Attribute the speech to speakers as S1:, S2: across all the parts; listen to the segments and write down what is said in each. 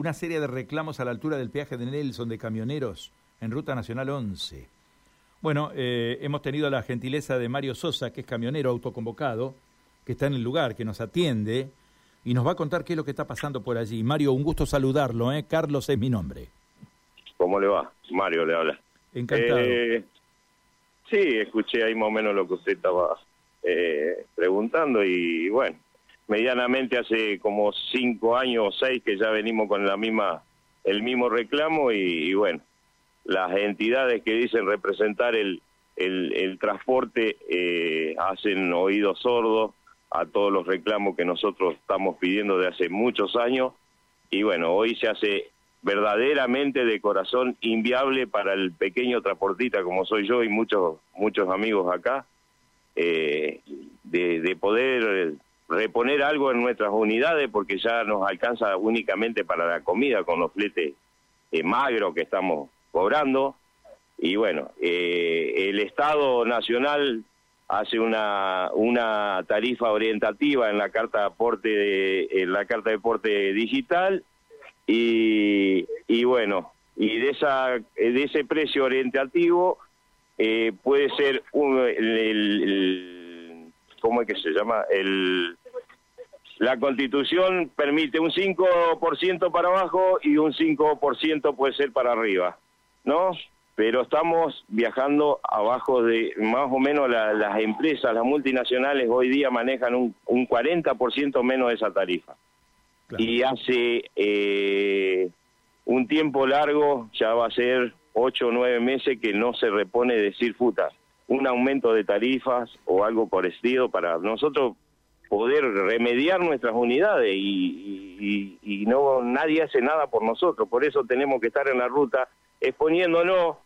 S1: una serie de reclamos a la altura del peaje de Nelson de camioneros en Ruta Nacional 11. Bueno, eh, hemos tenido la gentileza de Mario Sosa, que es camionero autoconvocado, que está en el lugar, que nos atiende y nos va a contar qué es lo que está pasando por allí. Mario, un gusto saludarlo, ¿eh? Carlos es mi nombre.
S2: ¿Cómo le va? Mario le habla.
S1: Encantado.
S2: Eh, sí, escuché ahí más o menos lo que usted estaba eh, preguntando y bueno, medianamente hace como cinco años o seis que ya venimos con la misma, el mismo reclamo y, bueno, las entidades que dicen representar el, el, transporte eh, hacen oídos sordos a todos los reclamos que nosotros estamos pidiendo de hace muchos años. Y bueno, hoy se hace verdaderamente de corazón inviable para el pequeño transportista como soy yo y muchos muchos amigos acá eh, de, poder reponer algo en nuestras unidades porque ya nos alcanza únicamente para la comida con los fletes eh, magros que estamos cobrando y bueno eh, el Estado Nacional hace una una tarifa orientativa en la carta de aporte en la carta de aporte digital y, y bueno, y de, esa, de ese precio orientativo eh, puede ser un, el, ¿cómo es que se llama? El, la constitución permite un 5% para abajo y un 5% puede ser para arriba, ¿no? Pero estamos viajando abajo de más o menos las empresas, las multinacionales hoy día manejan un, un 40% menos de esa tarifa. Y hace eh, un tiempo largo, ya va a ser ocho o nueve meses que no se repone decir futa, un aumento de tarifas o algo parecido para nosotros poder remediar nuestras unidades y, y, no nadie hace nada por nosotros, por eso tenemos que estar en la ruta exponiéndonos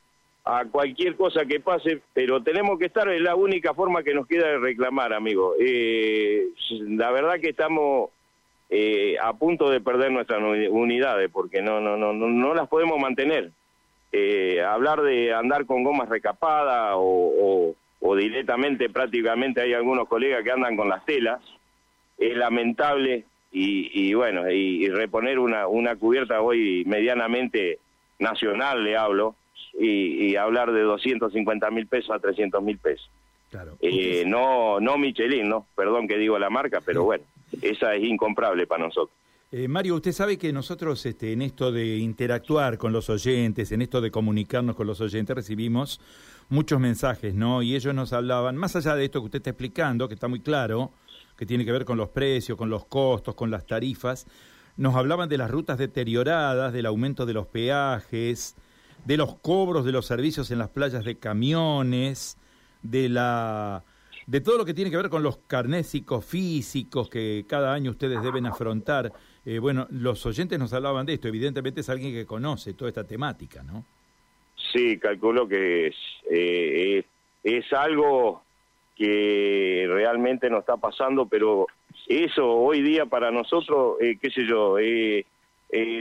S2: a cualquier cosa que pase, pero tenemos que estar, es la única forma que nos queda de reclamar, amigo. Eh, la verdad que estamos eh, a punto de perder nuestras unidades porque no no no no, las podemos mantener. Eh, hablar de andar con gomas recapadas o, o, directamente prácticamente hay algunos colegas que andan con las telas es lamentable y, bueno y, reponer una una cubierta hoy medianamente nacional le hablo y, hablar de 250 mil pesos a 300 mil pesos. Claro. Eh, no no Michelin, no, perdón que digo la marca, pero bueno esa es incomparable para nosotros.
S1: Eh, Mario, usted sabe que nosotros este, en esto de interactuar con los oyentes, en esto de comunicarnos con los oyentes, recibimos muchos mensajes, ¿no? Y ellos nos hablaban, más allá de esto que usted está explicando, que está muy claro, que tiene que ver con los precios, con los costos, con las tarifas, nos hablaban de las rutas deterioradas, del aumento de los peajes, de los cobros de los servicios en las playas de camiones, de la de todo lo que tiene que ver con los carnésicos físicos que cada año ustedes deben afrontar. Eh, bueno, los oyentes nos hablaban de esto, evidentemente es alguien que conoce toda esta temática, ¿no?
S2: Sí, calculo que eh, es, algo que realmente nos está pasando, pero eso hoy día para nosotros, eh, qué sé yo,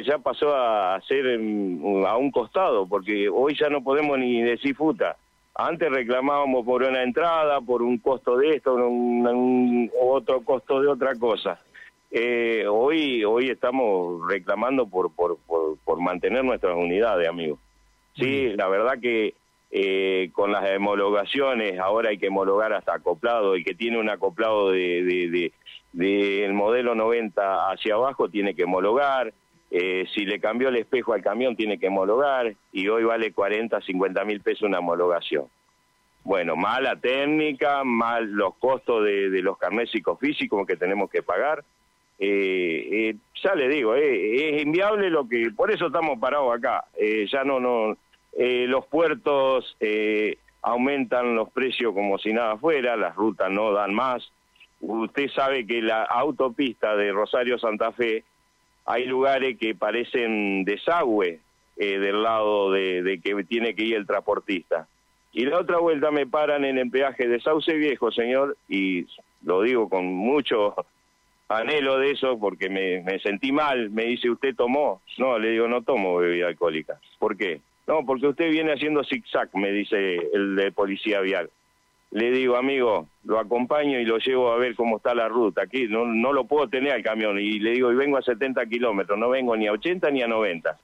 S2: ya pasó a ser a un costado, porque hoy ya no podemos ni decir puta antes reclamábamos por una entrada, por un costo de esto, un, otro costo de otra cosa. Eh, hoy hoy estamos reclamando por, por, por, mantener nuestras unidades, amigos. Sí, la verdad que eh, con las homologaciones, ahora hay que homologar hasta acoplado, el que tiene un acoplado de, de, de, el modelo 90 hacia abajo tiene que homologar, eh, si le cambió el espejo al camión tiene que homologar y hoy vale 40, 50 mil pesos una homologación. Bueno, mala técnica, mal los costos de, los carnés psicofísicos que tenemos que pagar. Eh, eh, ya le digo, es inviable lo que, por eso estamos parados acá. ya no, no, los puertos aumentan los precios como si nada fuera, las rutas no dan más. Usted sabe que la autopista de Rosario Santa Fe hay lugares que parecen desagüe eh, del lado de, que tiene que ir el transportista. Y la otra vuelta me paran en el peaje de Sauce Viejo, señor, y lo digo con mucho anhelo de eso porque me, sentí mal. Me dice, ¿usted tomó? No, le digo, no tomo bebida alcohólica. ¿Por qué? No, porque usted viene haciendo zigzag, me dice el de policía vial. le digo, amigo, lo acompaño y lo llevo a ver cómo está la ruta. Aquí no, no lo puedo tener al camión. Y le digo, y vengo a 70 kilómetros, no vengo ni a 80 ni a 90.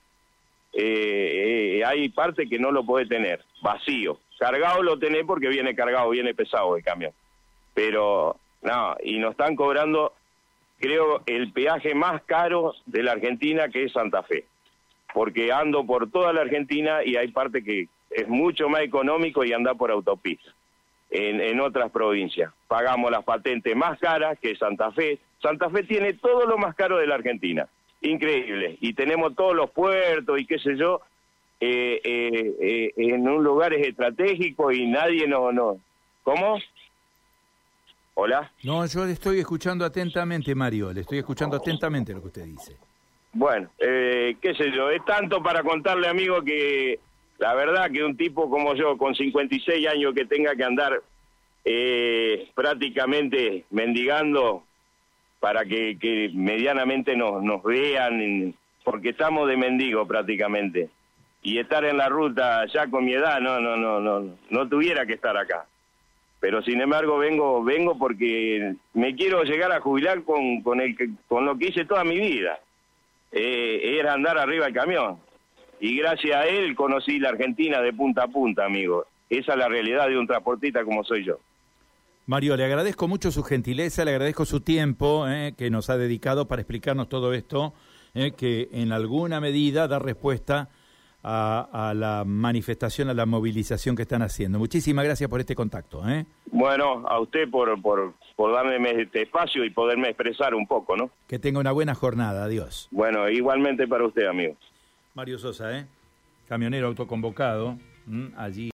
S2: Eh, eh, hay parte que no lo puede tener, vacío. Cargado lo tenés porque viene cargado, viene pesado el camión. Pero, no, y nos están cobrando, creo, el peaje más caro de la Argentina, que es Santa Fe. Porque ando por toda la Argentina y hay parte que es mucho más económico y anda por autopista en, otras provincias. Pagamos las patentes más caras que Santa Fe. Santa Fe tiene todo lo más caro de la Argentina. Increíble. Y tenemos todos los puertos y qué sé yo, eh, eh, eh, en un lugar estratégico y nadie no, no. ¿Cómo? Hola.
S1: No, yo le estoy escuchando atentamente, Mario. Le estoy escuchando atentamente lo que usted dice.
S2: Bueno, qué sé yo, es tanto para contarle, amigo, que la verdad que un tipo como yo, con 56 años, que tenga que andar eh, prácticamente mendigando para que, medianamente nos, nos vean, porque estamos de mendigo prácticamente. Y estar en la ruta ya con mi edad, no, no, no, no, no tuviera que estar acá. Pero sin embargo vengo, vengo porque me quiero llegar a jubilar con, con, el, con lo que hice toda mi vida. Eh, era andar arriba del camión y gracias a él conocí la Argentina de punta a punta, amigo. Esa es la realidad de un transportista como soy yo.
S1: Mario, le agradezco mucho su gentileza, le agradezco su tiempo eh, que nos ha dedicado para explicarnos todo esto, eh, que en alguna medida da respuesta a, la manifestación, a la movilización que están haciendo. Muchísimas gracias por este contacto. Eh.
S2: Bueno, a usted por, por, por darme este espacio y poderme expresar un poco, ¿no?
S1: Que tenga una buena jornada, adiós.
S2: Bueno, igualmente para usted, amigo.
S1: Mario Sosa, ¿eh? camionero autoconvocado, allí.